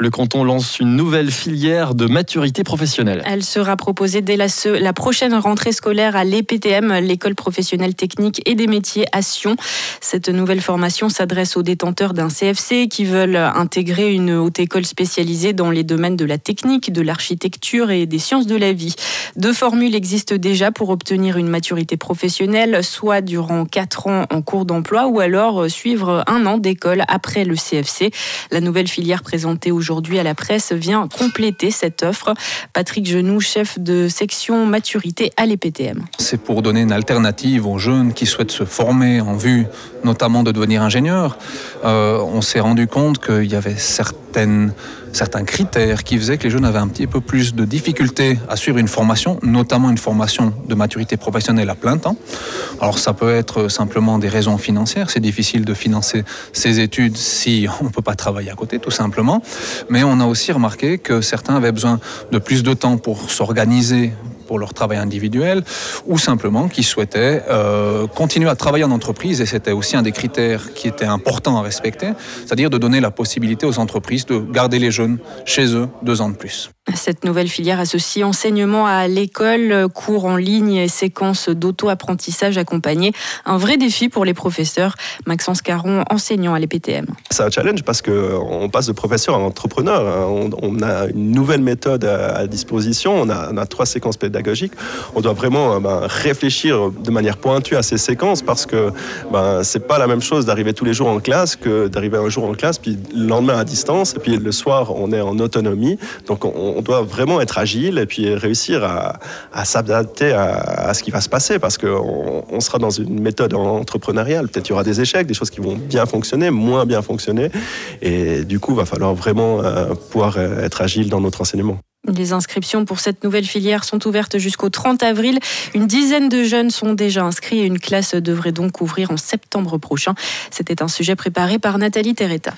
Le canton lance une nouvelle filière de maturité professionnelle. Elle sera proposée dès la, la prochaine rentrée scolaire à l'EPTM, l'école professionnelle technique et des métiers à Sion. Cette nouvelle formation s'adresse aux détenteurs d'un CFC qui veulent intégrer une haute école spécialisée dans les domaines de la technique, de l'architecture et des sciences de la vie. Deux formules existent déjà pour obtenir une maturité professionnelle, soit durant quatre ans en cours d'emploi ou alors suivre un an d'école après le CFC. La nouvelle filière présentée aujourd'hui à la presse vient compléter cette offre. Patrick Genoux, chef de section maturité à l'EPTM. C'est pour donner une alternative aux jeunes qui souhaitent se former en vue notamment de devenir ingénieur. Euh, on s'est rendu compte qu'il y avait certaines, certains critères qui faisaient que les jeunes avaient un petit peu plus de difficultés à suivre une formation, notamment une formation de maturité professionnelle à plein temps. Alors ça peut être simplement des raisons financières, c'est difficile de financer ses études si on ne peut pas travailler à côté tout simplement, mais on a aussi remarqué que certains avaient besoin de plus de temps pour s'organiser pour leur travail individuel ou simplement qui souhaitaient euh, continuer à travailler en entreprise et c'était aussi un des critères qui était important à respecter, c'est-à-dire de donner la possibilité aux entreprises de garder les jeunes chez eux deux ans de plus. Cette nouvelle filière associe enseignement à l'école, cours en ligne et séquences d'auto-apprentissage accompagnés. Un vrai défi pour les professeurs. Maxence Caron, enseignant à l'EPTM. C'est un challenge parce qu'on passe de professeur à entrepreneur. On, a une nouvelle méthode à, disposition. On a, trois séquences pédagogiques. On doit vraiment euh, ben, réfléchir de manière pointue à ces séquences parce que ben, c'est pas la même chose d'arriver tous les jours en classe que d'arriver un jour en classe puis le lendemain à distance et puis le soir on est en autonomie. Donc on, on doit vraiment être agile et puis réussir à, s'adapter à, ce qui va se passer parce qu'on on sera dans une méthode entrepreneuriale. Peut-être y aura des échecs, des choses qui vont bien fonctionner, moins bien fonctionner. Et du coup, il va falloir vraiment euh, pouvoir euh, être agile dans notre enseignement. Les inscriptions pour cette nouvelle filière sont ouvertes jusqu'au 30 avril. Une dizaine de jeunes sont déjà inscrits et une classe devrait donc ouvrir en septembre prochain. C'était un sujet préparé par Nathalie Terretta.